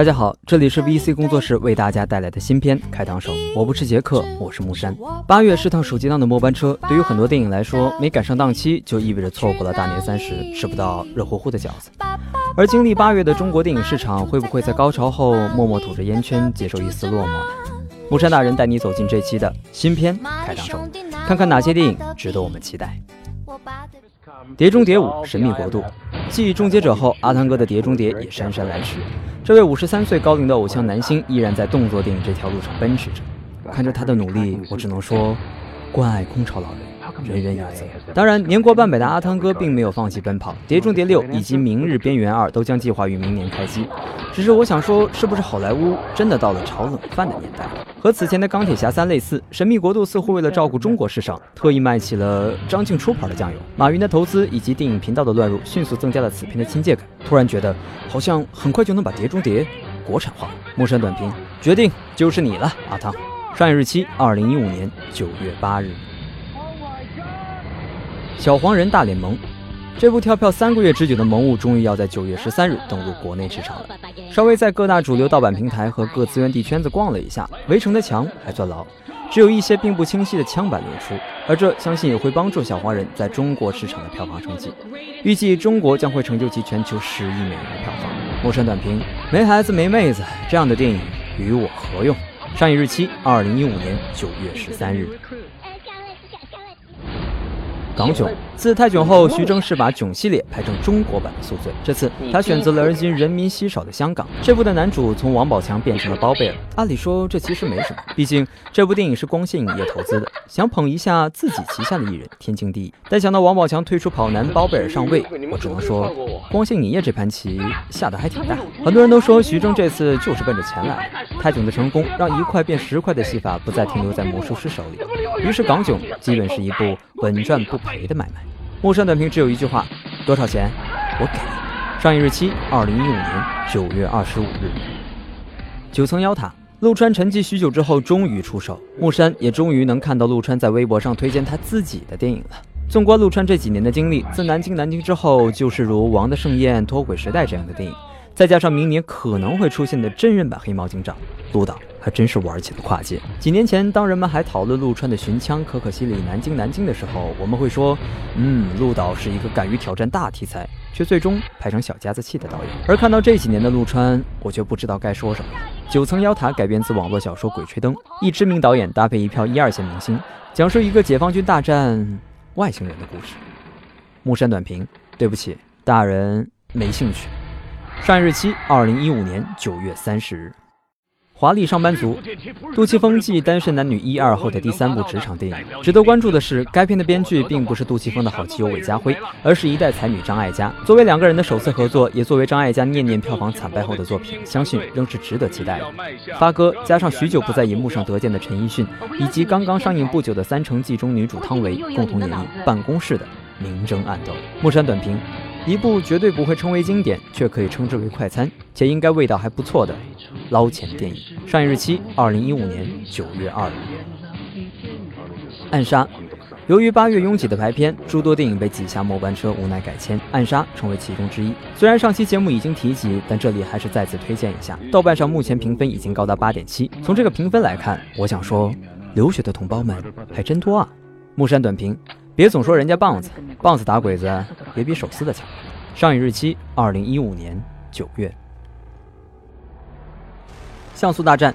大家好，这里是 VC 工作室为大家带来的新片《开膛手》，我不是杰克，我是木山。八月是趟暑期档的末班车，对于很多电影来说，没赶上档期就意味着错过了大年三十吃不到热乎乎的饺子。而经历八月的中国电影市场，会不会在高潮后默默吐着烟圈，接受一丝落寞呢？木山大人带你走进这期的新片《开膛手》，看看哪些电影值得我们期待。《碟中谍五：神秘国度》继《终结者》后，阿汤哥的《碟中谍》也姗姗来迟。这位五十三岁高龄的偶像男星依然在动作电影这条路上奔驰着。看着他的努力，我只能说，关爱空巢老人，人人有责。当然，年过半百的阿汤哥并没有放弃奔跑，《碟中谍六》以及《明日边缘二》都将计划于明年开机。只是我想说，是不是好莱坞真的到了炒冷饭的年代？和此前的钢铁侠三类似，《神秘国度》似乎为了照顾中国市场，特意卖起了张静初牌的酱油。马云的投资以及电影频道的乱入，迅速增加了此片的亲切感。突然觉得，好像很快就能把《碟中谍》国产化。木山短评：决定就是你了，阿汤。上映日期：二零一五年九月八日。小黄人大联盟。这部跳票三个月之久的萌物，终于要在九月十三日登陆国内市场了。稍微在各大主流盗版平台和各资源地圈子逛了一下，围城的墙还算牢，只有一些并不清晰的枪版流出，而这相信也会帮助小黄人在中国市场的票房成绩。预计中国将会成就其全球十亿美元的票房。陌生短评：没孩子没妹子，这样的电影与我何用？上映日期：二零一五年九月十三日。港囧自泰囧后，徐峥是把囧系列拍成中国版的宿醉。这次他选择了而今人民稀少的香港。这部的男主从王宝强变成了包贝尔。按理说这其实没什么，毕竟这部电影是光线影业投资的，想捧一下自己旗下的艺人，天经地义。但想到王宝强退出跑男，包贝尔上位，我只能说光线影业这盘棋下的还挺大。很多人都说徐峥这次就是奔着钱来。泰囧的成功让一块变十块的戏法不再停留在魔术师手里，于是港囧基本是一部稳赚不赔。的买卖，木山短评只有一句话：多少钱，我给。上映日期：二零一五年九月二十五日。九层妖塔，陆川沉寂许久之后终于出手，木山也终于能看到陆川在微博上推荐他自己的电影了。纵观陆川这几年的经历，自南京南京之后，就是如《王的盛宴》《脱轨时代》这样的电影。再加上明年可能会出现的真人版黑猫警长，陆导还真是玩起了跨界。几年前，当人们还讨论陆川的寻枪可可西里南京南京的时候，我们会说，嗯，陆导是一个敢于挑战大题材，却最终拍成小家子气的导演。而看到这几年的陆川，我却不知道该说什么。九层妖塔改编自网络小说《鬼吹灯》，一知名导演搭配一票一二线明星，讲述一个解放军大战外星人的故事。木山短评：对不起，大人没兴趣。上映日期：二零一五年九月三十日。华丽上班族，杜琪峰继《单身男女一二》后的第三部职场电影。值得关注的是，该片的编剧并不是杜琪峰的好基友韦家辉，而是一代才女张艾嘉。作为两个人的首次合作，也作为张艾嘉念念票房惨败后的作品，相信仍是值得期待的。发哥加上许久不在银幕上得见的陈奕迅，以及刚刚上映不久的《三城记》中女主汤唯，共同演绎办公室的明争暗斗。木山短评。一部绝对不会称为经典，却可以称之为快餐，且应该味道还不错的捞钱电影。上映日期：二零一五年九月二日。暗杀。由于八月拥挤的排片，诸多电影被挤下末班车，无奈改签，暗杀成为其中之一。虽然上期节目已经提及，但这里还是再次推荐一下。豆瓣上目前评分已经高达八点七。从这个评分来看，我想说，留学的同胞们还真多啊。木山短评。别总说人家棒子，棒子打鬼子也比手撕的强。上映日期：二零一五年九月。像素大战，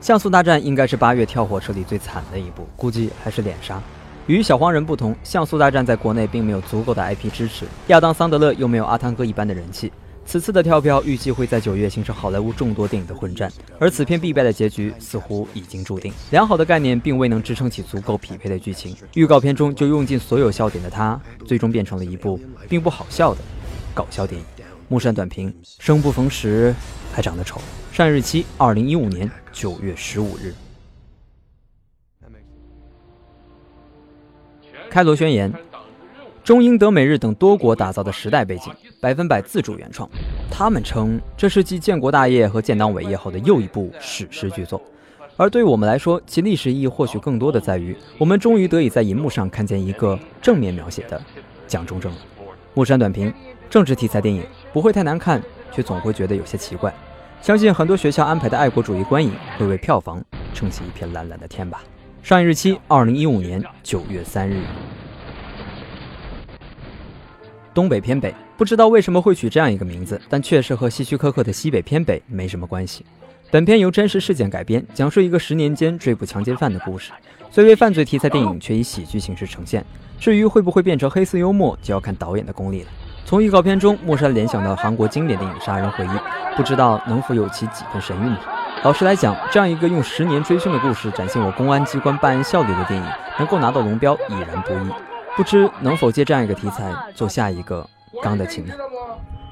像素大战应该是八月跳火车里最惨的一部，估计还是脸杀。与小黄人不同，像素大战在国内并没有足够的 IP 支持，亚当桑德勒又没有阿汤哥一般的人气。此次的跳票预计会在九月形成好莱坞众多电影的混战，而此片必败的结局似乎已经注定。良好的概念并未能支撑起足够匹配的剧情，预告片中就用尽所有笑点的他，最终变成了一部并不好笑的搞笑电影。木山短评：生不逢时，还长得丑。上映日期：二零一五年九月十五日。开罗宣言。中英德美日等多国打造的时代背景，百分百自主原创。他们称这是继建国大业和建党伟业后的又一部史诗巨作。而对于我们来说，其历史意义或许更多的在于，我们终于得以在银幕上看见一个正面描写的蒋中正。木山短评：政治题材电影不会太难看，却总会觉得有些奇怪。相信很多学校安排的爱国主义观影会为票房撑起一片蓝蓝的天吧。上映日期：二零一五年九月三日。东北偏北，不知道为什么会取这样一个名字，但确实和希区柯克的西北偏北没什么关系。本片由真实事件改编，讲述一个十年间追捕强奸犯的故事。虽为犯罪题材电影，却以喜剧形式呈现。至于会不会变成黑色幽默，就要看导演的功力了。从预告片中，莫山联想到韩国经典电影《杀人回忆》，不知道能否有其几分神韵呢？老实来讲，这样一个用十年追凶的故事展现我公安机关办案效率的电影，能够拿到龙标已然不易。不知能否借这样一个题材做下一个《钢的琴》呢？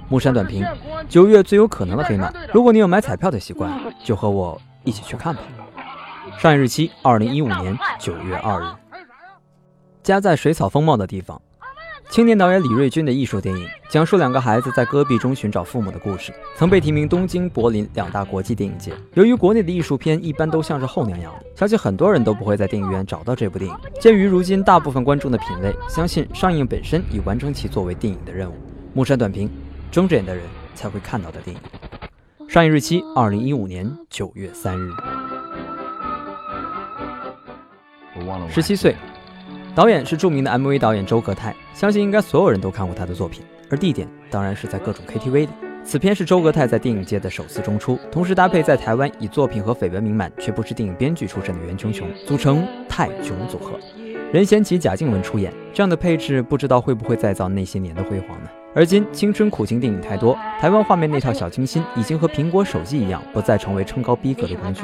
木山短评：九月最有可能的黑马。如果你有买彩票的习惯，就和我一起去看吧。上映日期：二零一五年九月二日。家在水草丰茂的地方。青年导演李瑞军的艺术电影，讲述两个孩子在戈壁中寻找父母的故事，曾被提名东京、柏林两大国际电影节。由于国内的艺术片一般都像是后娘养的，相信很多人都不会在电影院找到这部电影。鉴于如今大部分观众的品味，相信上映本身已完成其作为电影的任务。木山短评：睁着眼的人才会看到的电影。上映日期：二零一五年九月三日。十七岁。导演是著名的 MV 导演周格泰，相信应该所有人都看过他的作品，而地点当然是在各种 KTV 里。此片是周格泰在电影界的首次中出，同时搭配在台湾以作品和绯闻名满却不是电影编剧出身的袁琼琼，组成泰囧组合。任贤齐、贾静雯出演，这样的配置不知道会不会再造那些年的辉煌呢？而今青春苦情电影太多，台湾画面那套小清新已经和苹果手机一样，不再成为称高逼格的工具。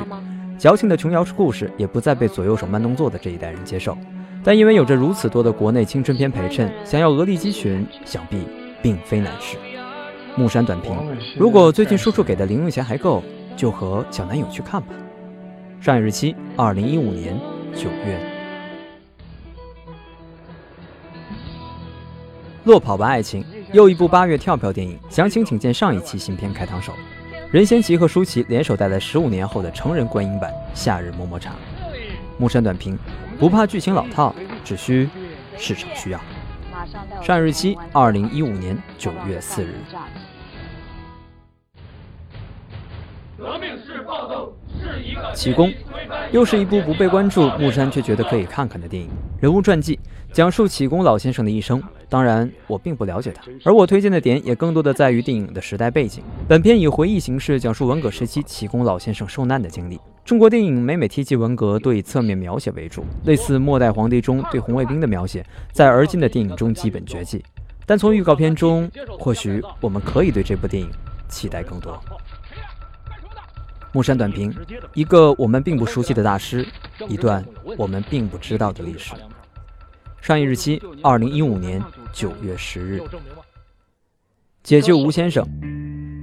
矫情的琼瑶式故事也不再被左右手慢动作的这一代人接受。但因为有着如此多的国内青春片陪衬，想要鹅立鸡群，想必并非难事。木山短评：如果最近叔叔给的零用钱还够，就和小男友去看吧。上映日期：二零一五年九月。落跑吧爱情，又一部八月跳票电影，详情请见上一期新片开膛手。任贤齐和舒淇联手带来十五年后的成人观影版《夏日么么茶》。木山短评。不怕剧情老套，只需市场需要。上映日期：二零一五年九月四日。革命式暴动是一个启功，又是一部不被关注，木山却觉得可以看看的电影。人物传记，讲述启功老先生的一生。当然，我并不了解他，而我推荐的点也更多的在于电影的时代背景。本片以回忆形式讲述文革时期启功老先生受难的经历。中国电影每每提及文革，都以侧面描写为主，类似《末代皇帝》中对红卫兵的描写，在而今的电影中基本绝迹。但从预告片中，或许我们可以对这部电影期待更多。木山短评：一个我们并不熟悉的大师，一段我们并不知道的历史。上映日期：二零一五年九月十日。解救吴先生。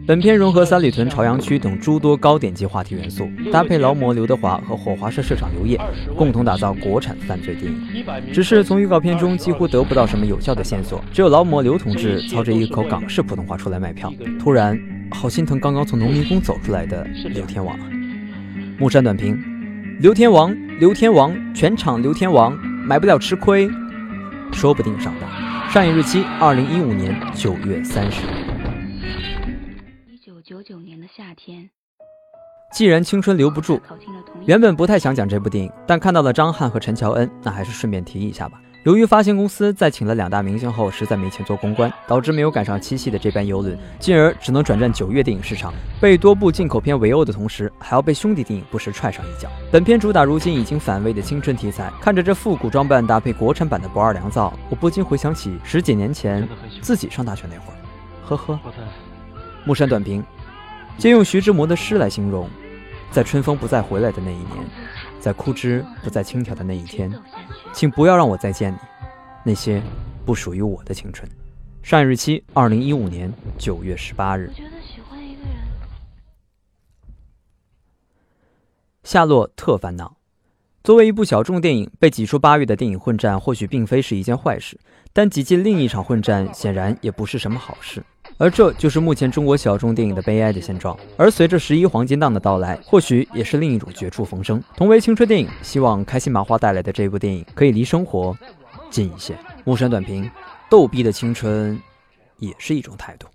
本片融合三里屯、朝阳区等诸多高点击话题元素，搭配劳模刘德华和火花社社长刘烨，共同打造国产犯罪电影。只是从预告片中几乎得不到什么有效的线索，只有劳模刘同志操着一口港式普通话出来卖票。突然，好心疼刚刚从农民工走出来的刘天王。木山短评：刘天王，刘天王，全场刘天王，买不了吃亏，说不定上当。上映日期：二零一五年九月三十。日九年的夏天，既然青春留不住，原本不太想讲这部电影，但看到了张翰和陈乔恩，那还是顺便提一下吧。由于发行公司在请了两大明星后，实在没钱做公关，导致没有赶上七夕的这班游轮，进而只能转战九月电影市场。被多部进口片围殴的同时，还要被兄弟电影不时踹上一脚。本片主打如今已经反胃的青春题材，看着这复古装扮搭配国产版的不二良造，我不禁回想起十几年前自己上大学那会儿。呵呵，木山短评。借用徐志摩的诗来形容，在春风不再回来的那一年，在枯枝不再轻挑的那一天，请不要让我再见你，那些不属于我的青春。上映日期：二零一五年九月十八日。夏洛特烦恼。作为一部小众电影，被挤出八月的电影混战或许并非是一件坏事，但挤进另一场混战显然也不是什么好事。而这就是目前中国小众电影的悲哀的现状。而随着十一黄金档的到来，或许也是另一种绝处逢生。同为青春电影，希望开心麻花带来的这部电影可以离生活近一些。木山短评：逗逼的青春也是一种态度。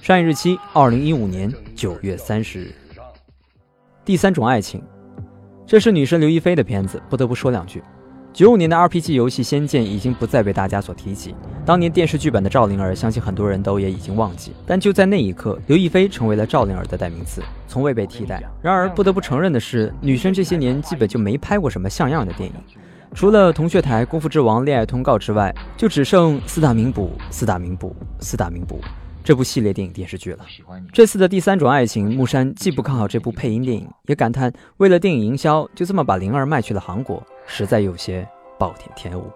上映日期二零一五年九月三十日。第三种爱情，这是女神刘亦菲的片子，不得不说两句。九五年的 RPG 游戏《仙剑》已经不再被大家所提起，当年电视剧版的赵灵儿，相信很多人都也已经忘记。但就在那一刻，刘亦菲成为了赵灵儿的代名词，从未被替代。然而不得不承认的是，女生这些年基本就没拍过什么像样的电影，除了《同学台》《功夫之王》《恋爱通告》之外，就只剩四大名捕、四大名捕、四大名捕。这部系列电影电视剧了。这次的第三种爱情，木山既不看好这部配音电影，也感叹为了电影营销，就这么把灵儿卖去了韩国，实在有些暴殄天物。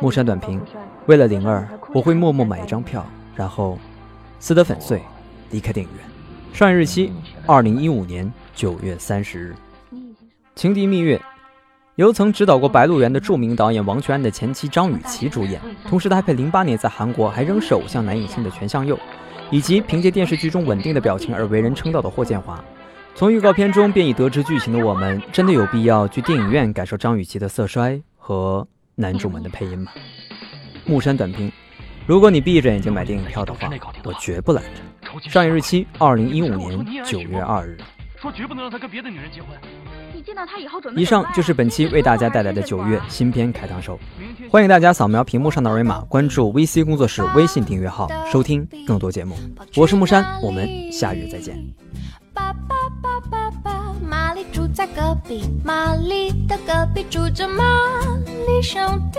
木山短评：为了灵儿，我会默默买一张票，然后撕得粉碎，离开电影院。上映日期：二零一五年九月三十日。情敌蜜月。由曾指导过《白鹿原》的著名导演王全安的前妻张雨绮主演，同时搭配零八年在韩国还仍是偶像男影星的全相佑，以及凭借电视剧中稳定的表情而为人称道的霍建华。从预告片中便已得知剧情的我们，真的有必要去电影院感受张雨绮的色衰和男主们的配音吗？木山短评：如果你闭着眼睛买电影票的话，我绝不拦着。上映日期：二零一五年九月二日。说绝不能让他跟别的女人结婚。见到他以后准备。以上就是本期为大家带来的九月新片开膛手，欢迎大家扫描屏幕上的二维码，关注 VC 工作室微信订阅号，收听更多节目。我是木山，我们下月再见。隔壁，玛丽的隔壁住着玛丽兄弟。